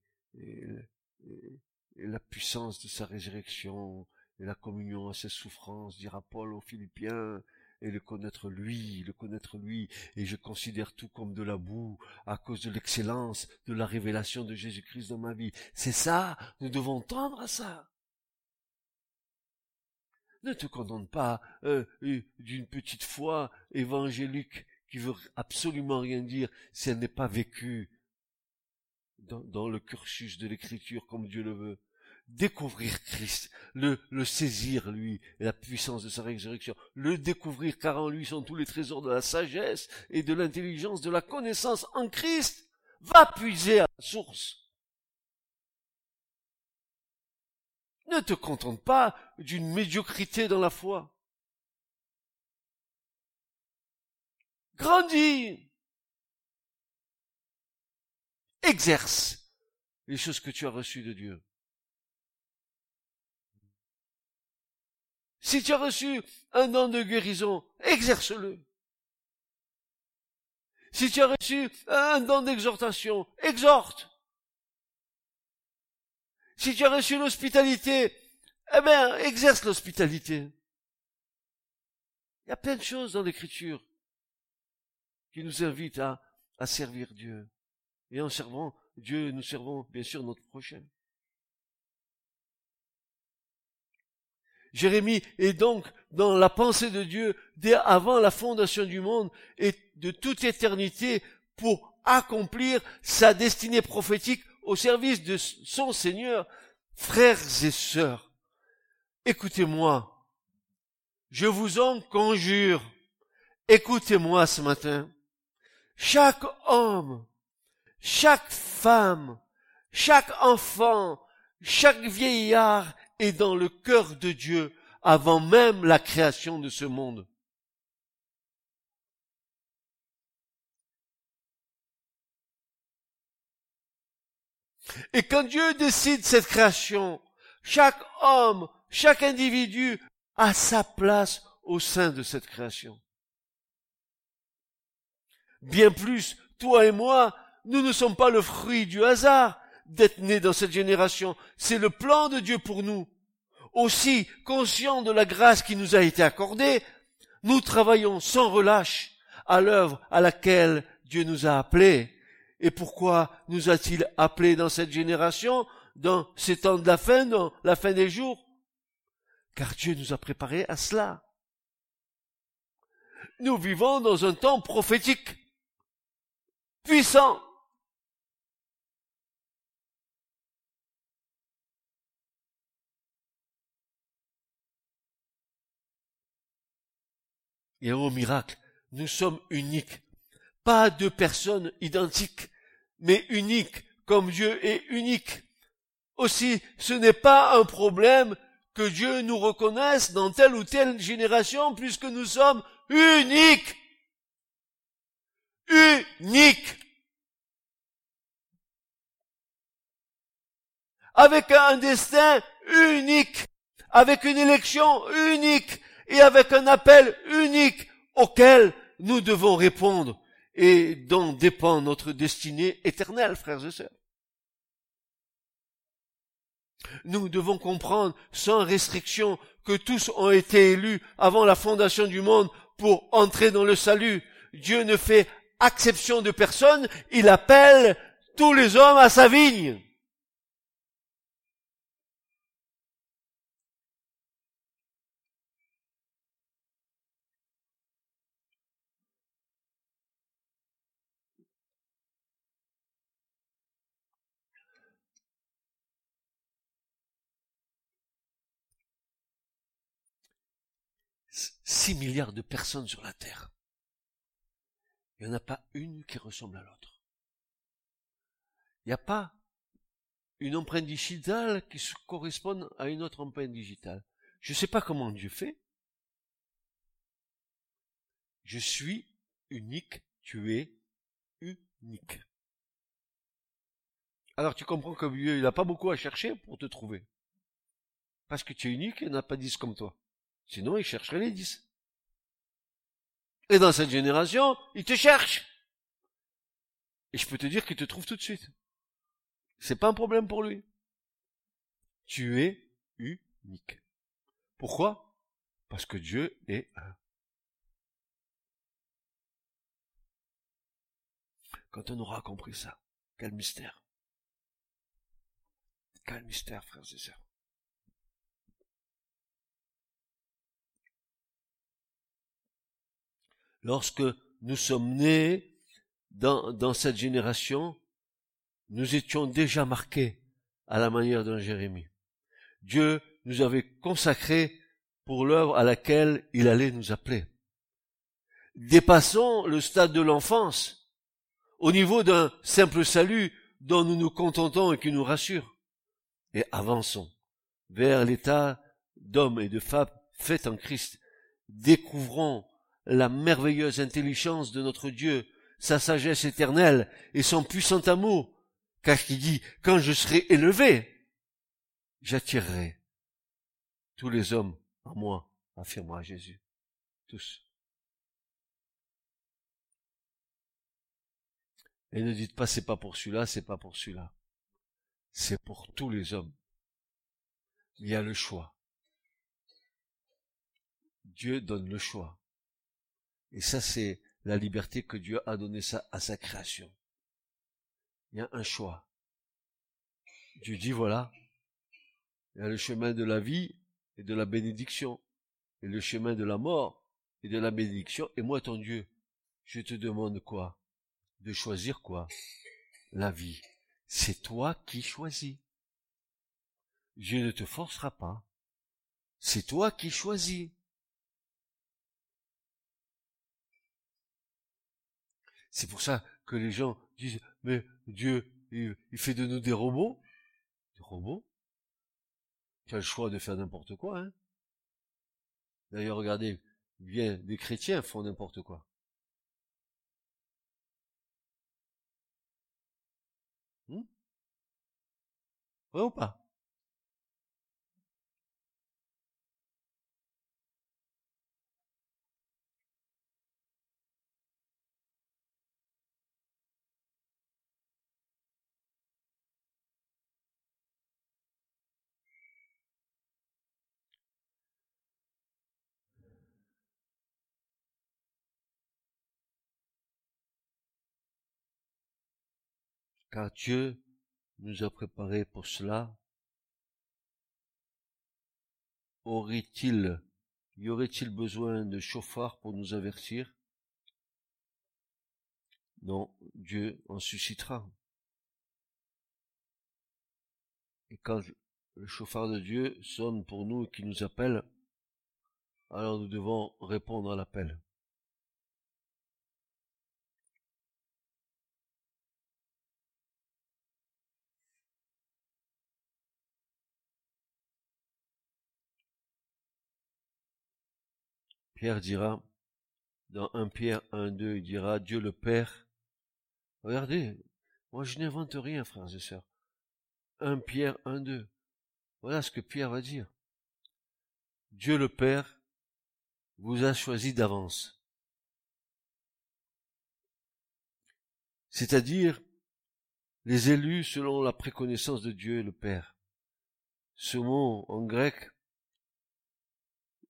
la puissance de sa résurrection et la communion à ses souffrances, dira Paul aux Philippiens, et le connaître lui, le connaître lui, et je considère tout comme de la boue à cause de l'excellence de la révélation de Jésus-Christ dans ma vie. C'est ça, nous devons tendre à ça. Ne te condamne pas euh, d'une petite foi évangélique qui veut absolument rien dire si elle n'est pas vécue dans, le cursus de l'écriture comme Dieu le veut. Découvrir Christ, le, saisir, lui, la puissance de sa résurrection, le découvrir, car en lui sont tous les trésors de la sagesse et de l'intelligence, de la connaissance en Christ. Va puiser à la source. Ne te contente pas d'une médiocrité dans la foi. Grandis. Exerce les choses que tu as reçues de Dieu. Si tu as reçu un don de guérison, exerce-le. Si tu as reçu un don d'exhortation, exhorte. Si tu as reçu l'hospitalité, eh bien, exerce l'hospitalité. Il y a plein de choses dans l'écriture qui nous invitent à, à servir Dieu. Et en servant Dieu, nous servons bien sûr notre prochain. Jérémie est donc dans la pensée de Dieu dès avant la fondation du monde et de toute éternité pour accomplir sa destinée prophétique au service de son Seigneur. Frères et sœurs, écoutez-moi. Je vous en conjure. Écoutez-moi ce matin. Chaque homme, chaque femme, chaque enfant, chaque vieillard est dans le cœur de Dieu avant même la création de ce monde. Et quand Dieu décide cette création, chaque homme, chaque individu a sa place au sein de cette création. Bien plus, toi et moi, nous ne sommes pas le fruit du hasard d'être nés dans cette génération. C'est le plan de Dieu pour nous. Aussi, conscients de la grâce qui nous a été accordée, nous travaillons sans relâche à l'œuvre à laquelle Dieu nous a appelés. Et pourquoi nous a-t-il appelés dans cette génération, dans ces temps de la fin, dans la fin des jours? Car Dieu nous a préparés à cela. Nous vivons dans un temps prophétique, puissant, Et au miracle, nous sommes uniques. Pas deux personnes identiques, mais uniques, comme Dieu est unique. Aussi, ce n'est pas un problème que Dieu nous reconnaisse dans telle ou telle génération, puisque nous sommes uniques. Uniques. Avec un destin unique, avec une élection unique, et avec un appel unique auquel nous devons répondre et dont dépend notre destinée éternelle, frères et sœurs. Nous devons comprendre sans restriction que tous ont été élus avant la fondation du monde pour entrer dans le salut. Dieu ne fait exception de personne, il appelle tous les hommes à sa vigne. Six milliards de personnes sur la Terre. Il n'y en a pas une qui ressemble à l'autre. Il n'y a pas une empreinte digitale qui se corresponde à une autre empreinte digitale. Je ne sais pas comment Dieu fait. Je suis unique, tu es unique. Alors tu comprends que Dieu, n'a pas beaucoup à chercher pour te trouver. Parce que tu es unique, il n'a pas dix comme toi. Sinon, il chercherait les dix. Et dans cette génération, il te cherche. Et je peux te dire qu'il te trouve tout de suite. C'est pas un problème pour lui. Tu es unique. Pourquoi? Parce que Dieu est un. Quand on aura compris ça, quel mystère. Quel mystère, frères et sœurs. Lorsque nous sommes nés dans, cette génération, nous étions déjà marqués à la manière d'un Jérémie. Dieu nous avait consacrés pour l'œuvre à laquelle il allait nous appeler. Dépassons le stade de l'enfance au niveau d'un simple salut dont nous nous contentons et qui nous rassure. Et avançons vers l'état d'homme et de femme fait en Christ. Découvrons la merveilleuse intelligence de notre Dieu, sa sagesse éternelle et son puissant amour, car il dit, quand je serai élevé, j'attirerai tous les hommes à moi, affirmera Jésus. Tous. Et ne dites pas c'est pas pour celui-là, c'est pas pour celui-là. C'est pour tous les hommes. Il y a le choix. Dieu donne le choix. Et ça, c'est la liberté que Dieu a donnée à sa création. Il y a un choix. Dieu dit voilà, il y a le chemin de la vie et de la bénédiction, et le chemin de la mort et de la bénédiction, et moi ton Dieu, je te demande quoi? De choisir quoi? La vie. C'est toi qui choisis. Dieu ne te forcera pas. C'est toi qui choisis. C'est pour ça que les gens disent, mais Dieu, il, fait de nous des robots. Des robots? Tu le choix de faire n'importe quoi, hein D'ailleurs, regardez, bien, des chrétiens font n'importe quoi. Hmm? Ouais ou pas? Car Dieu nous a préparé pour cela. Aurait-il, y aurait-il besoin de chauffards pour nous avertir? Non, Dieu en suscitera. Et quand le chauffard de Dieu sonne pour nous et qui nous appelle, alors nous devons répondre à l'appel. Pierre dira, dans 1 Pierre 1, 2, il dira, Dieu le Père. Regardez, moi je n'invente rien, frères et sœurs. 1 Pierre 1, 2. Voilà ce que Pierre va dire. Dieu le Père vous a choisi d'avance. C'est-à-dire les élus selon la préconnaissance de Dieu le Père. Ce mot en grec,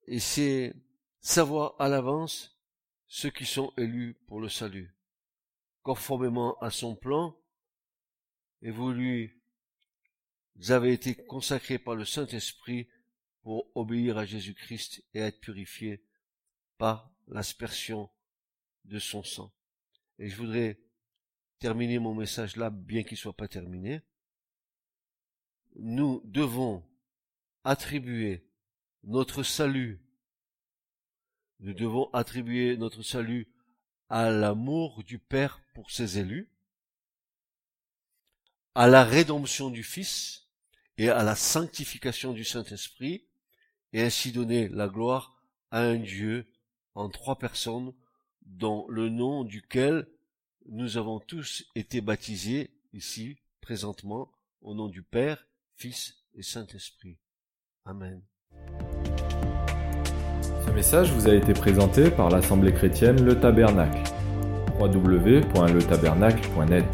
et c'est savoir à l'avance ceux qui sont élus pour le salut, conformément à son plan, et vous lui avez été consacrés par le Saint-Esprit pour obéir à Jésus-Christ et être purifiés par l'aspersion de son sang. Et je voudrais terminer mon message là, bien qu'il soit pas terminé. Nous devons attribuer notre salut nous devons attribuer notre salut à l'amour du Père pour ses élus, à la rédemption du Fils et à la sanctification du Saint-Esprit, et ainsi donner la gloire à un Dieu en trois personnes, dont le nom duquel nous avons tous été baptisés ici, présentement, au nom du Père, Fils et Saint-Esprit. Amen. Message vous a été présenté par l'Assemblée chrétienne Le Tabernacle. www.letabernacle.net